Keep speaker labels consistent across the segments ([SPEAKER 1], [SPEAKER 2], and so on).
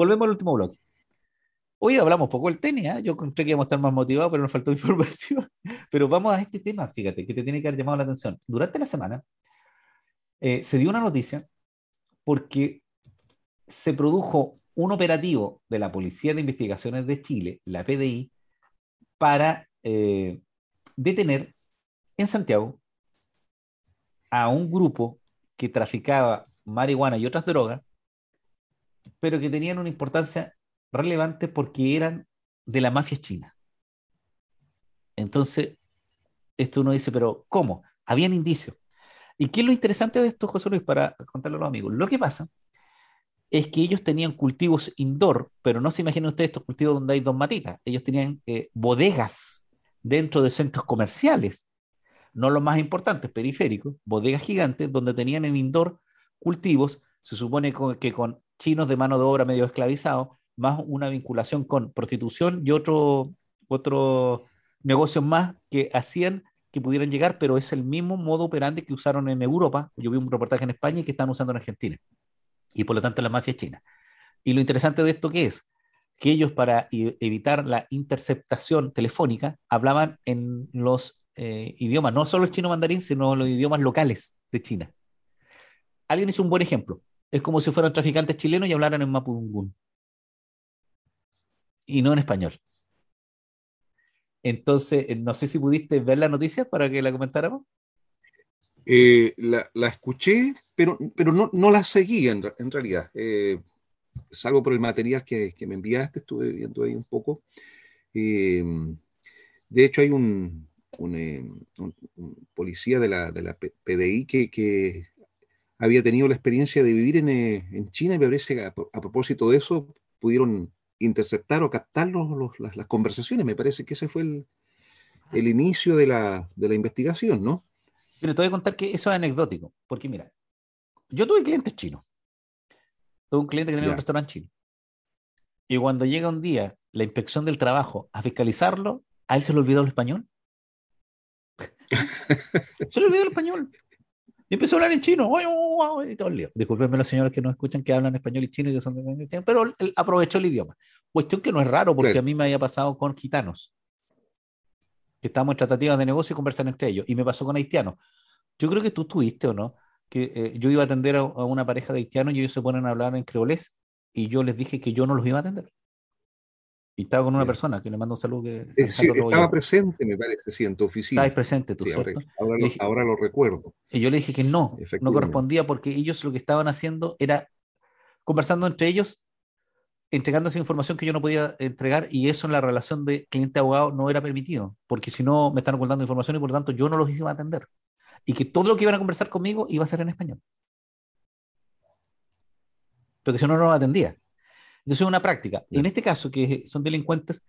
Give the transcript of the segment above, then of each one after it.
[SPEAKER 1] volvemos al último bloque. Hoy hablamos poco del tenis, ¿eh? yo encontré que íbamos a estar más motivados, pero nos faltó información. Pero vamos a este tema, fíjate, que te tiene que haber llamado la atención. Durante la semana eh, se dio una noticia porque se produjo un operativo de la Policía de Investigaciones de Chile, la PDI, para eh, detener en Santiago a un grupo que traficaba marihuana y otras drogas, pero que tenían una importancia relevante porque eran de la mafia china. Entonces, esto uno dice, pero ¿cómo? Habían indicios. ¿Y qué es lo interesante de esto, José Luis, para contarle a los amigos? Lo que pasa es que ellos tenían cultivos indoor, pero no se imaginen ustedes estos cultivos donde hay dos matitas. Ellos tenían eh, bodegas dentro de centros comerciales, no los más importantes, periféricos, bodegas gigantes, donde tenían en indoor cultivos, se supone que con chinos de mano de obra medio esclavizados, más una vinculación con prostitución y otro, otro negocios más que hacían que pudieran llegar, pero es el mismo modo operante que usaron en Europa. Yo vi un reportaje en España y que están usando en Argentina. Y por lo tanto la mafia china. Y lo interesante de esto es que ellos para evitar la interceptación telefónica hablaban en los eh, idiomas, no solo el chino mandarín, sino los idiomas locales de China. Alguien hizo un buen ejemplo. Es como si fueran traficantes chilenos y hablaran en mapudungún y no en español. Entonces, eh, no sé si pudiste ver la noticia para que la comentáramos.
[SPEAKER 2] Eh, la, escuché, pero, pero no, no la seguí en, realidad. Eh, salvo por el material que, me enviaste, estuve viendo ahí un poco. de hecho, hay un, policía de la, de la PDI que, había tenido la experiencia de vivir en, China y me parece a, a propósito de eso pudieron interceptar o captar las, conversaciones. Me parece que ese fue el, inicio de la, investigación, ¿no?
[SPEAKER 1] Pero te voy a contar que eso es anecdótico, porque mira, yo tuve clientes chinos. Tuve un cliente que tenía un restaurante chino. Y cuando llega un día la inspección del trabajo a fiscalizarlo, a él se le olvidó el español. se le olvidó el español. Y empezó a hablar en chino. Y todo el lío. Disculpenme los señores que no escuchan que hablan español y chino, y que son de... pero él aprovechó el idioma. Cuestión que no es raro porque a mí me había pasado con gitanos. Que estábamos en tratativas de negocio y conversan entre ellos. Y me pasó con haitianos. Yo creo que tú tuviste o no, que eh, yo iba a atender a, una pareja de haitianos y ellos se ponen a hablar en creolés y yo les dije que yo no los iba a atender. Y estaba con una persona que le mando un saludo. Que,
[SPEAKER 2] eh, estaba presente, me parece, sí, en tu oficina.
[SPEAKER 1] Estabas presente tú,
[SPEAKER 2] ahora, lo, recuerdo.
[SPEAKER 1] Y yo le dije que no, no correspondía porque ellos lo que estaban haciendo era conversando entre ellos, entregando esa información que yo no podía entregar y eso en la relación de cliente-abogado no era permitido, porque si no me están ocultando información y por lo tanto yo no los iba a atender. Y que todo lo que iban a conversar conmigo iba a ser en español. Porque si no, no lo atendía. Entonces es una práctica. En este caso, que son delincuentes,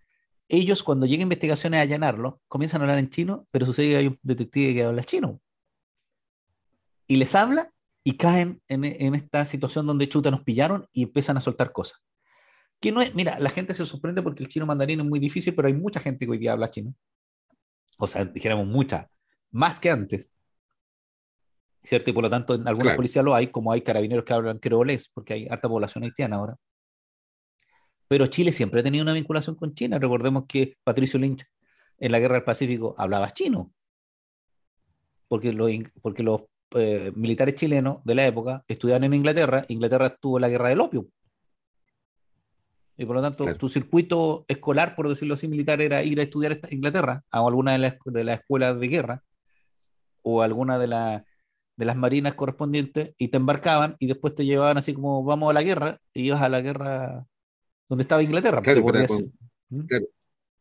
[SPEAKER 1] ellos cuando llegan investigaciones a allanarlo, comienzan a hablar en chino, pero sucede que hay un detective que habla chino. Y les habla y caen en, esta situación donde chuta nos pillaron y empiezan a soltar cosas. Que no es, mira, la gente se sorprende porque el chino mandarín es muy difícil, pero hay mucha gente que hoy día habla chino. O sea, dijéramos mucha, más que antes. ¿Cierto? Y por lo tanto, en algunas policías lo hay, como hay carabineros que hablan creolés, porque hay harta población haitiana ahora. Pero Chile siempre ha tenido una vinculación con China. Recordemos que Patricio Lynch en la Guerra del Pacífico hablaba chino, porque, porque los eh, militares chilenos de la época estudiaban en Inglaterra. Inglaterra tuvo la guerra del opio. Y por lo tanto, tu circuito escolar, por decirlo así, militar, era ir a estudiar a Inglaterra, a alguna de las, de escuelas de guerra, o alguna de, de las marinas correspondientes, y te embarcaban y después te llevaban así como vamos a la guerra, y ibas a la guerra donde estaba Inglaterra.
[SPEAKER 2] ¿Mm? Claro,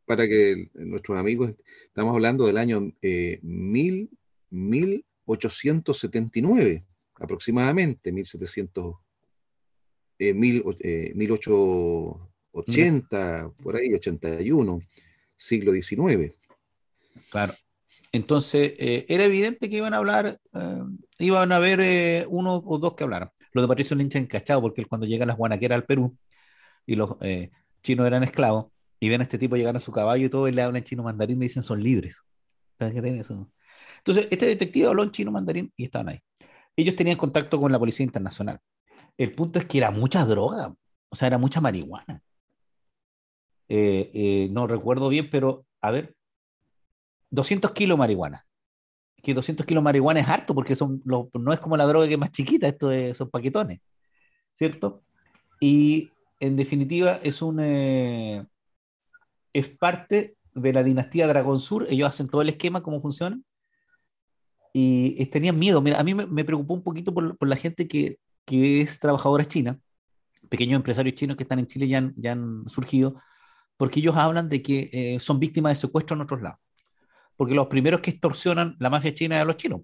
[SPEAKER 2] para, que nuestros amigos, estamos hablando del año eh, 1879 aproximadamente, 1700, eh, 1880, eh, por ahí, 81, siglo XIX.
[SPEAKER 1] Claro. Entonces, eh, era evidente que iban a hablar, eh, iban a haber uno o dos que hablaran. Lo de Patricio Lynch encachado, porque él cuando llega a las guanaqueras al Perú, y los eh, chinos eran esclavos, y ven a este tipo llegar a su caballo y todo, y le hablan chino mandarín y dicen son libres. Entonces, este detective habló en chino mandarín y estaban ahí. Ellos tenían contacto con la Policía Internacional. El punto es que era mucha droga. O sea, era mucha marihuana. Eh, eh, no recuerdo bien, pero a ver, 200 kilos de marihuana. Que 200 kilos de marihuana es harto porque son no es como la droga que es más chiquita, esto de, son paquetones, ¿cierto? Y en definitiva es un eh, es parte de la dinastía Dragón Sur. Ellos hacen todo el esquema, cómo funciona. Y tenían miedo. Mira, a mí me, preocupó un poquito por, por la gente que, que, es trabajadora china, pequeños empresarios chinos que están en Chile ya han, ya han surgido, porque ellos hablan de que eh, son víctimas de secuestro en otros lados. Porque los primeros que extorsionan la mafia china es a los chinos.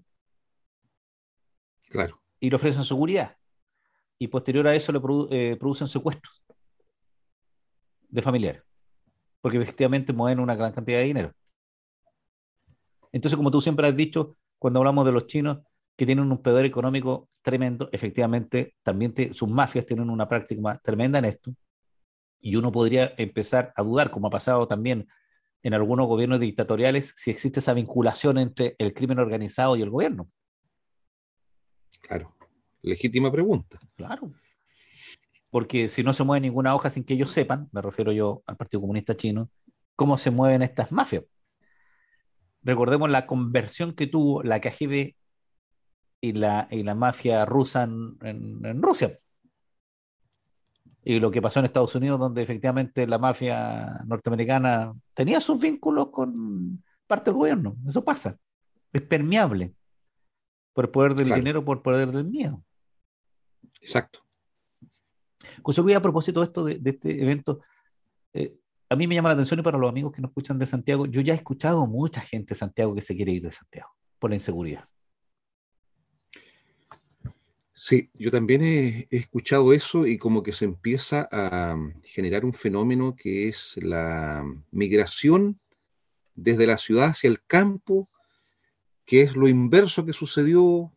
[SPEAKER 2] Claro.
[SPEAKER 1] Y le ofrecen seguridad. Y posterior a eso le eh, producen secuestros de familiares porque efectivamente mueven una gran cantidad de dinero. Entonces, como tú siempre has dicho, cuando hablamos de los chinos que tienen un poder económico tremendo, efectivamente también sus mafias tienen una práctica tremenda en esto. Y uno podría empezar a dudar, como ha pasado también en algunos gobiernos dictatoriales, si existe esa vinculación entre el crimen organizado y el gobierno.
[SPEAKER 2] Claro, legítima pregunta.
[SPEAKER 1] Claro porque si no se mueve ninguna hoja sin que ellos sepan, me refiero yo al Partido Comunista Chino, cómo se mueven estas mafias. Recordemos la conversión que tuvo la KGB y la, y la mafia rusa en, Rusia. Y lo que pasó en Estados Unidos, donde efectivamente la mafia norteamericana tenía sus vínculos con parte del gobierno. Eso pasa. Es permeable. Por el poder del dinero, por el poder del miedo.
[SPEAKER 2] Exacto.
[SPEAKER 1] José a propósito de esto, de, este evento, eh, a mí me llama la atención y para los amigos que nos escuchan de Santiago, yo ya he escuchado mucha gente de Santiago que se quiere ir de Santiago por la inseguridad.
[SPEAKER 2] Sí, yo también he, escuchado eso y como que se empieza a generar un fenómeno que es la migración desde la ciudad hacia el campo, que es lo inverso que sucedió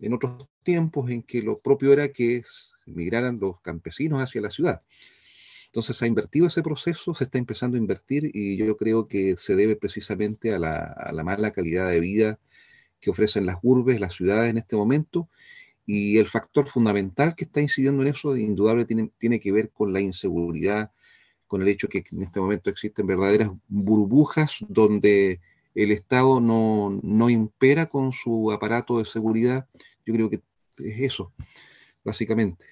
[SPEAKER 2] en otros tiempos en que lo propio era que migraran los campesinos hacia la ciudad. Entonces ha invertido ese proceso, se está empezando a invertir y yo creo que se debe precisamente a la, mala calidad de vida que ofrecen las urbes, las ciudades en este momento. Y el factor fundamental que está incidiendo en eso, indudable, tiene, tiene que ver con la inseguridad, con el hecho que en este momento existen verdaderas burbujas donde el Estado no, no impera con su aparato de seguridad. Yo creo que es eso, básicamente.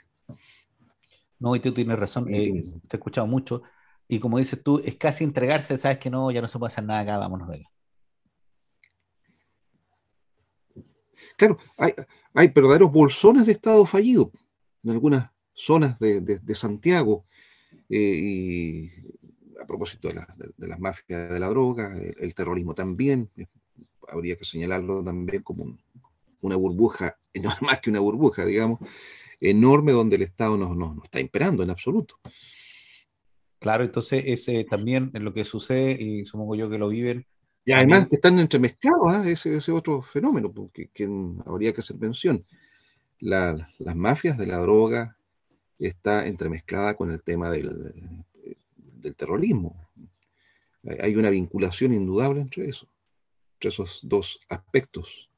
[SPEAKER 1] No, y tú tienes razón, eh, te he escuchado mucho, y como dices tú, es casi entregarse, sabes que no, ya no se puede hacer nada acá, vámonos de
[SPEAKER 2] Claro, hay, hay verdaderos bolsones de Estado fallido en algunas zonas de, Santiago, eh, y a propósito de, las mafias de la droga, el, terrorismo también, habría que señalarlo también como una burbuja no más que una burbuja, digamos, enorme donde el Estado no, está imperando en absoluto.
[SPEAKER 1] Claro, entonces ese también es lo que sucede, y supongo yo que lo viven.
[SPEAKER 2] Y además que están entremezclados, ¿ah? ese, ese, otro fenómeno, porque que habría que hacer mención. las mafias de la droga está entremezclada con el tema del, del terrorismo. Hay una vinculación indudable entre eso, entre esos dos aspectos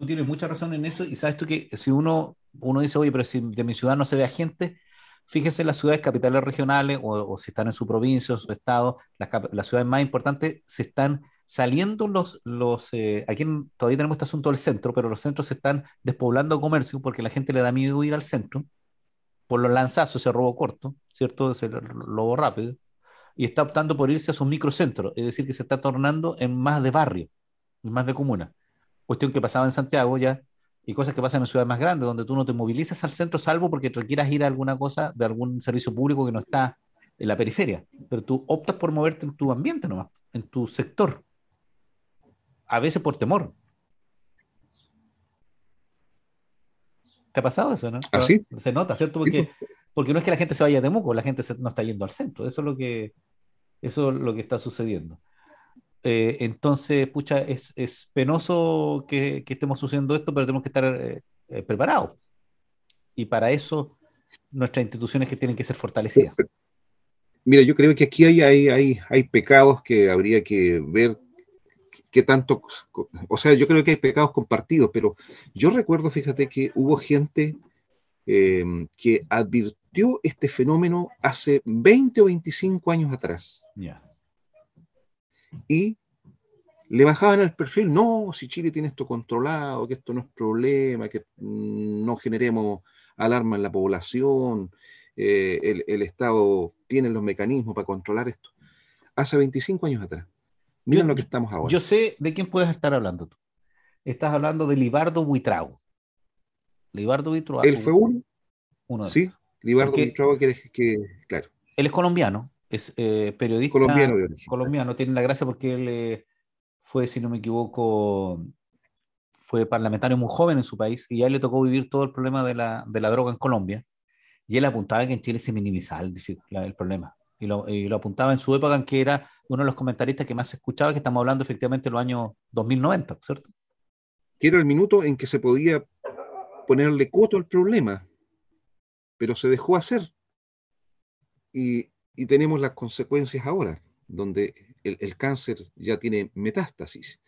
[SPEAKER 1] tú tienes mucha razón en eso y sabes tú que si uno, uno dice, oye, pero si de mi ciudad no se ve a gente, fíjese en las ciudades capitales regionales o, si están en su provincia o su estado, las, ciudades más importantes se están saliendo los, los eh, aquí todavía tenemos este asunto del centro, pero los centros se están despoblando comercio porque la gente le da miedo ir al centro por los lanzazos, ese robo corto, ¿cierto? Ese robo rápido, y está optando por irse a sus microcentros, es decir, que se está tornando en más de barrio, en más de comuna cuestión que pasaba en Santiago ya, y cosas que pasan en ciudades más grandes, donde tú no te movilizas al centro salvo porque te quieras ir a alguna cosa de algún servicio público que no está en la periferia, pero tú optas por moverte en tu ambiente nomás, en tu sector, a veces por temor. ¿Te ha pasado eso, no?
[SPEAKER 2] ¿Ah,
[SPEAKER 1] se nota, ¿cierto? Porque, pues. Porque no es que la gente se vaya de Temuco, la gente no está yendo al centro, eso es lo que, eso es lo que está sucediendo. Eh, entonces, pucha, es, penoso que, estemos sucediendo esto, pero tenemos que estar eh, eh, preparados. Y para eso, nuestras instituciones que tienen que ser fortalecidas.
[SPEAKER 2] Mira, yo creo que aquí hay, hay, hay, pecados que habría que ver qué tanto, o sea, yo creo que hay pecados compartidos, pero yo recuerdo, fíjate, que hubo gente que partió este fenómeno hace 20 o 25 años atrás. Y le bajaban el perfil, no, si Chile tiene esto controlado, que esto no es problema, que no generemos alarma en la población, eh, el, Estado tiene los mecanismos para controlar esto. Hace 25 años atrás. Miren lo que estamos ahora.
[SPEAKER 1] Yo sé de quién puedes estar hablando tú. Estás hablando de Libardo Buitrago.
[SPEAKER 2] Libardo Buitrago. Él fue uno. Uno de sí, Libardo Buitrago, que, que, claro.
[SPEAKER 1] Él es colombiano, es eh, periodista.
[SPEAKER 2] Colombiano de origen.
[SPEAKER 1] Colombiano, tiene la gracia porque él eh, fue, si no me equivoco, fue parlamentario muy joven en su país y a él le tocó vivir todo el problema de la, de la droga en Colombia. Y él apuntaba que en Chile se minimizaba el, el problema. Y lo, y lo, apuntaba en su época en que era uno de los comentaristas que más se escuchaba, que estamos hablando efectivamente de los años 2090, ¿cierto?
[SPEAKER 2] Que era el minuto en que se podía ponerle coto al problema, pero se dejó hacer. Y, y tenemos las consecuencias ahora, donde el, cáncer ya tiene metástasis.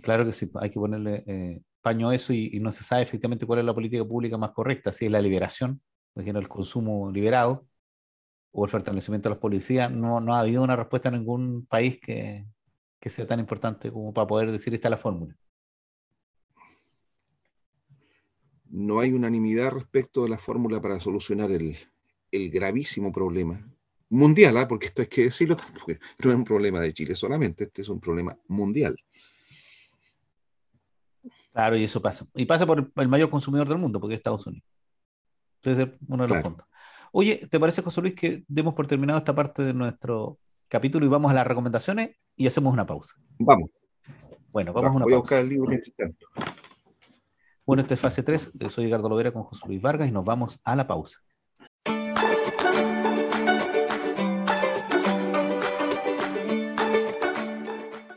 [SPEAKER 1] Claro que sí, hay que ponerle eh, paño a eso y, no se sabe efectivamente cuál es la política pública más correcta, si es la liberación, por ejemplo, el consumo liberado o el fortalecimiento de las policías. No, no ha habido una respuesta en ningún país que, que sea tan importante como para poder decir esta es la fórmula.
[SPEAKER 2] No hay unanimidad respecto de la fórmula para solucionar el, el gravísimo problema mundial, ¿ah? porque esto hay que decirlo tampoco, no es un problema de Chile solamente, este es un problema mundial.
[SPEAKER 1] Claro, y eso pasa. Y pasa por el mayor consumidor del mundo, porque es Estados Unidos. Ese uno de los puntos. Oye, ¿te parece, José Luis, que demos por terminado esta parte de nuestro capítulo y vamos a las recomendaciones y hacemos una pausa?
[SPEAKER 2] Vamos.
[SPEAKER 1] Bueno, vamos a una
[SPEAKER 2] voy
[SPEAKER 1] pausa.
[SPEAKER 2] a buscar el libro este tanto.
[SPEAKER 1] Bueno, esto es fase 3. Soy Edgardo Lovera con José Luis Vargas y nos vamos a la pausa.